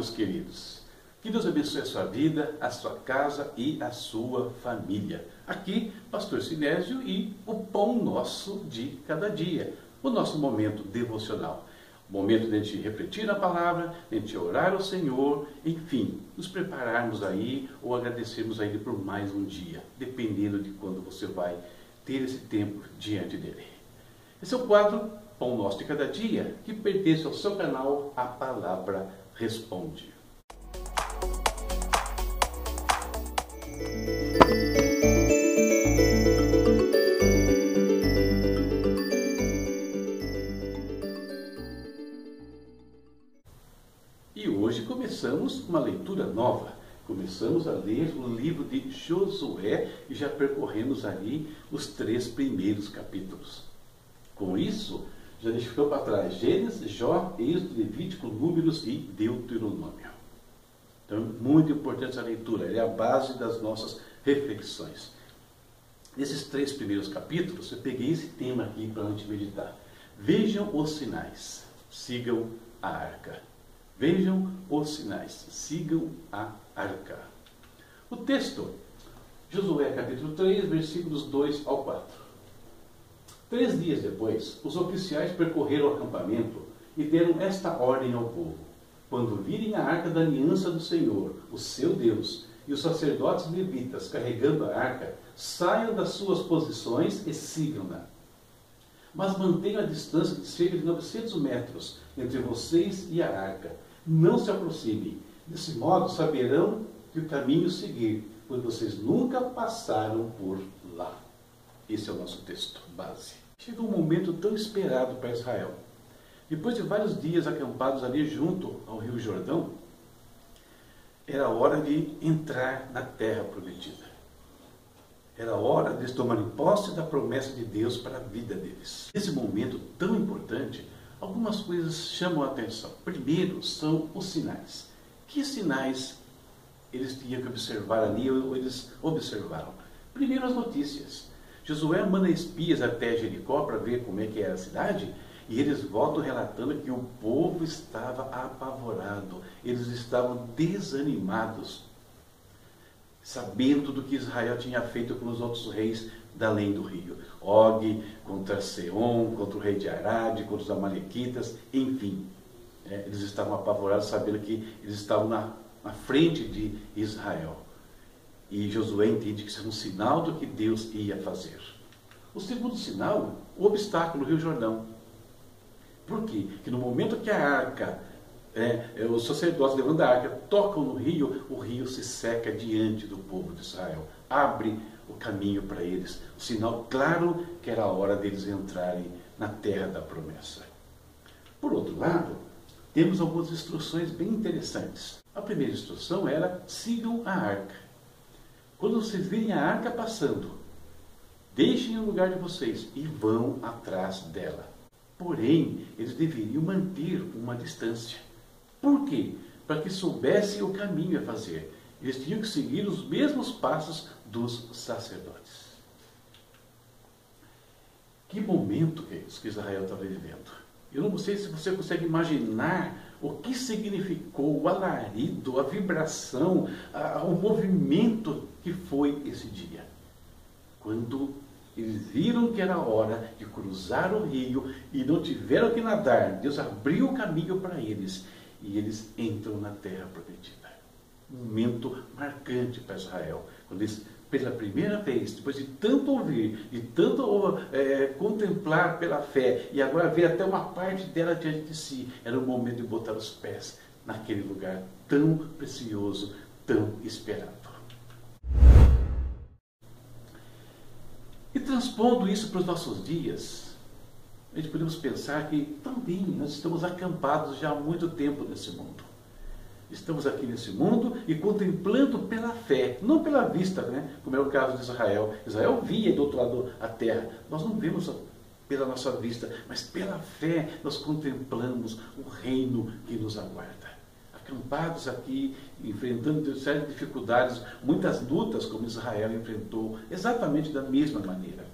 meus queridos. Que Deus abençoe a sua vida, a sua casa e a sua família. Aqui, Pastor Sinésio e o pão nosso de cada dia, o nosso momento devocional. Momento de a gente refletir na palavra, de a gente orar ao Senhor, enfim, nos prepararmos aí ou agradecermos a Ele por mais um dia, dependendo de quando você vai ter esse tempo diante dele. Esse é o quadro Pão Nosso de Cada Dia, que pertence ao seu canal A Palavra Responde. E hoje começamos uma leitura nova. Começamos a ler o livro de Josué e já percorremos ali os três primeiros capítulos. Com isso, já ficou para trás Gênesis, Jó, Êxodo, Levítico, Números e Deuteronômio. Então, muito importante essa leitura, é a base das nossas reflexões. Nesses três primeiros capítulos, eu peguei esse tema aqui para a gente meditar. Vejam os sinais, sigam a arca. Vejam os sinais, sigam a arca. O texto, Josué capítulo 3, versículos 2 ao 4. Três dias depois, os oficiais percorreram o acampamento e deram esta ordem ao povo: Quando virem a arca da aliança do Senhor, o seu Deus, e os sacerdotes levitas carregando a arca, saiam das suas posições e sigam-na. Mas mantenham a distância de cerca de 900 metros entre vocês e a arca. Não se aproximem. Desse modo saberão que o caminho seguir, pois vocês nunca passaram por lá. Esse é o nosso texto base. Chega um momento tão esperado para Israel. Depois de vários dias acampados ali junto ao Rio Jordão, era hora de entrar na terra prometida. Era hora de tomarem posse da promessa de Deus para a vida deles. Nesse momento tão importante, algumas coisas chamam a atenção. Primeiro são os sinais. Que sinais eles tinham que observar ali ou eles observaram? Primeiro as notícias. Josué manda espias até Jericó para ver como é que era a cidade, e eles voltam relatando que o povo estava apavorado, eles estavam desanimados, sabendo do que Israel tinha feito com os outros reis da além do rio. Og contra Seom, contra o rei de Arad, contra os amalequitas, enfim. É, eles estavam apavorados, sabendo que eles estavam na, na frente de Israel. E Josué entende que isso é um sinal do que Deus ia fazer. O segundo sinal, o obstáculo, o Rio Jordão. Por quê? Porque no momento que a arca, é, é, os sacerdotes levando a arca, tocam no rio, o rio se seca diante do povo de Israel. Abre o caminho para eles. O sinal claro que era a hora deles entrarem na terra da promessa. Por outro lado, temos algumas instruções bem interessantes. A primeira instrução era: sigam a arca. Quando vocês virem a arca passando, deixem o lugar de vocês e vão atrás dela. Porém, eles deveriam manter uma distância. Por quê? Para que soubessem o caminho a fazer. Eles tinham que seguir os mesmos passos dos sacerdotes. Que momento que isso que Israel estava vivendo? Eu não sei se você consegue imaginar o que significou o alarido, a vibração, a, o movimento que foi esse dia. Quando eles viram que era hora de cruzar o rio e não tiveram que nadar, Deus abriu o caminho para eles e eles entram na terra prometida. Um momento marcante para Israel, quando eles pela primeira vez, depois de tanto ouvir, de tanto é, contemplar pela fé, e agora ver até uma parte dela diante de si, era o momento de botar os pés naquele lugar tão precioso, tão esperado. E transpondo isso para os nossos dias, a gente podemos pensar que também nós estamos acampados já há muito tempo nesse mundo. Estamos aqui nesse mundo e contemplando pela fé, não pela vista, né? como é o caso de Israel. Israel via do outro lado a terra. Nós não vemos pela nossa vista, mas pela fé nós contemplamos o reino que nos aguarda. Acampados aqui, enfrentando sérias dificuldades, muitas lutas como Israel enfrentou, exatamente da mesma maneira.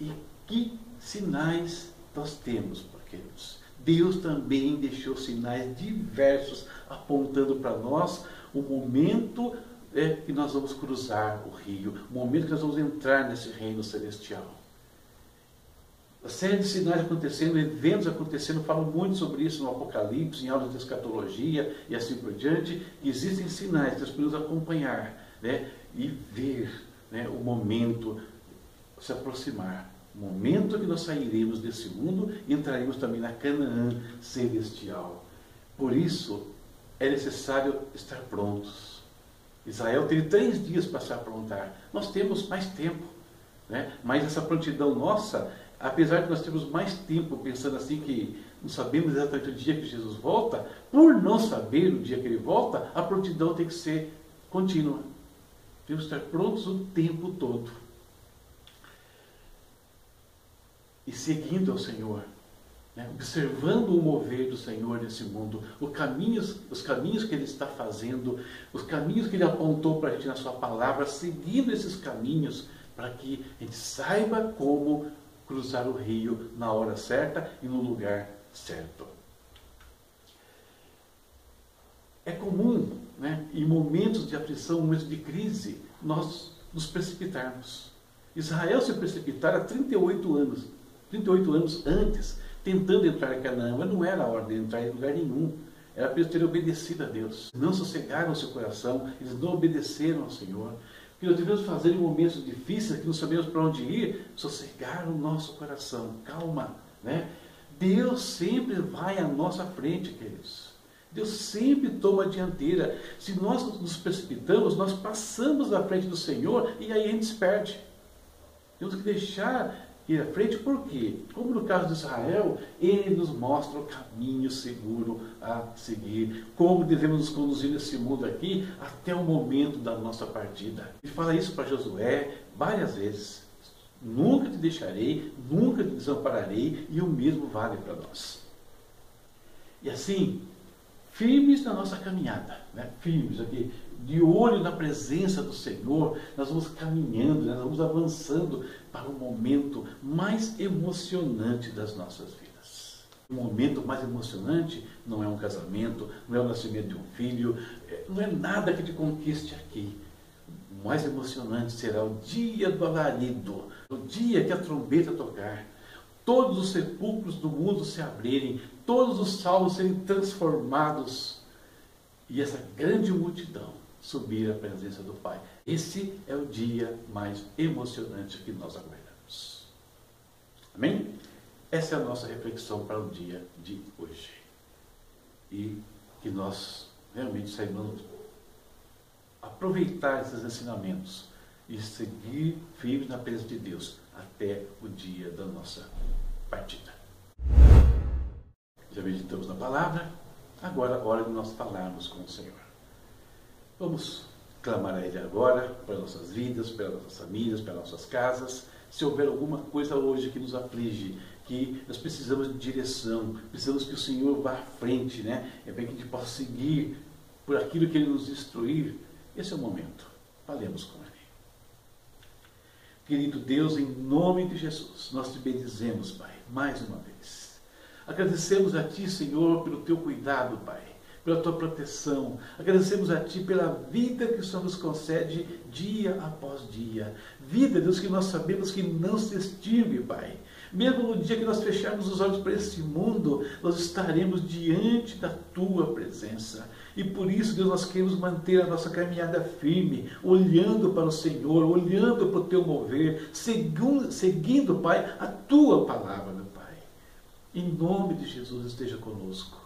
E que sinais nós temos, queridos? Deus também deixou sinais diversos apontando para nós o momento é, que nós vamos cruzar o rio, o momento que nós vamos entrar nesse reino celestial. A série de sinais acontecendo, eventos acontecendo, falam muito sobre isso no Apocalipse, em aulas de escatologia e assim por diante. Existem sinais que nós podemos acompanhar né, e ver né, o momento se aproximar. O momento que nós sairemos desse mundo e entraremos também na Canaã celestial. Por isso, é necessário estar prontos. Israel teve três dias para se aprontar. Nós temos mais tempo. Né? Mas essa prontidão nossa, apesar de nós termos mais tempo pensando assim que não sabemos exatamente o dia que Jesus volta, por não saber o dia que ele volta, a prontidão tem que ser contínua. Temos que estar prontos o tempo todo. E seguindo ao Senhor né, observando o mover do Senhor nesse mundo, os caminhos, os caminhos que Ele está fazendo, os caminhos que Ele apontou para a gente na Sua palavra, seguindo esses caminhos, para que a gente saiba como cruzar o rio na hora certa e no lugar certo. É comum, né, em momentos de aflição, momentos de crise, nós nos precipitarmos. Israel se precipitara 38 anos, 38 anos antes tentando entrar em Canaã, mas não era a ordem de entrar em lugar nenhum. Era eles terem obedecido a Deus. Não sossegaram o seu coração, eles não obedeceram ao Senhor. Que nós devemos fazer em momentos difíceis, que não sabemos para onde ir, sossegar o nosso coração. Calma, né? Deus sempre vai à nossa frente, queridos. Deus sempre toma a dianteira. Se nós nos precipitamos, nós passamos na frente do Senhor e aí a gente se perde. Temos que deixar ir à frente, porque, como no caso de Israel, ele nos mostra o caminho seguro a seguir, como devemos nos conduzir nesse mundo aqui até o momento da nossa partida. Ele fala isso para Josué várias vezes. Nunca te deixarei, nunca te desampararei, e o mesmo vale para nós. E assim, firmes na nossa caminhada, né? firmes aqui, de olho na presença do Senhor, nós vamos caminhando, né? nós vamos avançando para o momento mais emocionante das nossas vidas. O momento mais emocionante não é um casamento, não é o nascimento de um filho, é, não é nada que te conquiste aqui. O mais emocionante será o dia do alarido, o dia que a trombeta tocar, todos os sepulcros do mundo se abrirem, todos os salvos serem transformados e essa grande multidão subir à presença do Pai. Esse é o dia mais emocionante que nós aguardamos. Amém? Essa é a nossa reflexão para o dia de hoje. E que nós realmente saibamos aproveitar esses ensinamentos e seguir firmes na presença de Deus até o dia da nossa partida. Já meditamos na palavra, agora é hora de nós falarmos com o Senhor. Vamos clamar a Ele agora, para nossas vidas, pelas nossas famílias, pelas nossas casas. Se houver alguma coisa hoje que nos aflige, que nós precisamos de direção, precisamos que o Senhor vá à frente, né? É para que a gente possa seguir por aquilo que Ele nos instruir. Esse é o momento. Falemos com. Querido Deus, em nome de Jesus, nós te bendizemos, Pai, mais uma vez. Agradecemos a Ti, Senhor, pelo Teu cuidado, Pai pela tua proteção. Agradecemos a Ti pela vida que o Senhor nos concede dia após dia. Vida, Deus, que nós sabemos que não se extingue, Pai. Mesmo no dia que nós fecharmos os olhos para esse mundo, nós estaremos diante da Tua presença. E por isso, Deus, nós queremos manter a nossa caminhada firme, olhando para o Senhor, olhando para o Teu mover, seguindo, seguindo Pai, a Tua palavra, meu Pai. Em nome de Jesus, esteja conosco.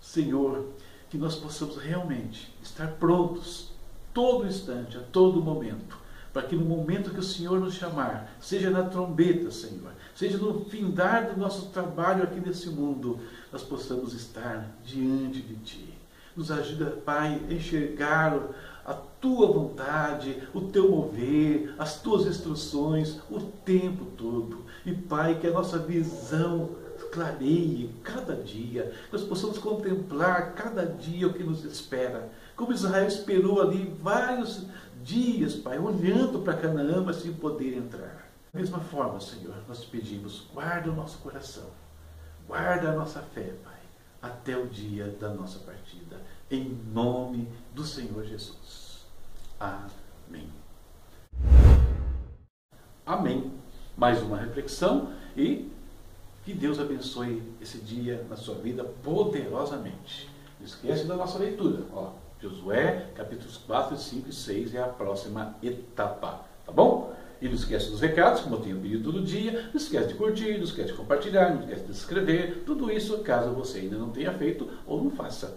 Senhor, que nós possamos realmente estar prontos todo instante, a todo momento, para que no momento que o Senhor nos chamar, seja na trombeta, Senhor, seja no findar do nosso trabalho aqui nesse mundo, nós possamos estar diante de Ti. Nos ajuda, Pai, a enxergar a Tua vontade, o Teu mover, as Tuas instruções o tempo todo. E, Pai, que a nossa visão clareie cada dia, nós possamos contemplar cada dia o que nos espera. Como Israel esperou ali vários dias, Pai, olhando para Canaã, mas sem poder entrar. Da mesma forma, Senhor, nós te pedimos, guarda o nosso coração. Guarda a nossa fé, Pai, até o dia da nossa partida. Em nome do Senhor Jesus. Amém. Amém. Mais uma reflexão e que Deus abençoe esse dia na sua vida poderosamente. Não esquece da nossa leitura. Ó, Josué, capítulos 4, 5 e 6 é a próxima etapa. Tá bom? E não esquece dos recados, como eu tenho pedido todo dia. Não esquece de curtir, não esquece de compartilhar, não esquece de se inscrever. Tudo isso, caso você ainda não tenha feito ou não faça.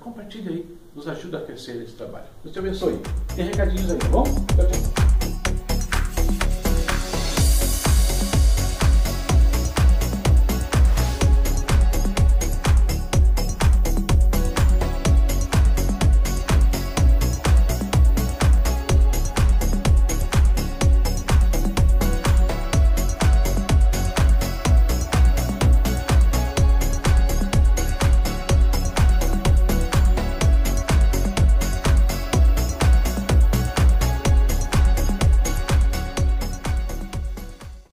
Compartilhe aí, nos ajuda a crescer esse trabalho. Deus te abençoe. Tem recadinhos aí, tá bom? Tchau, tchau.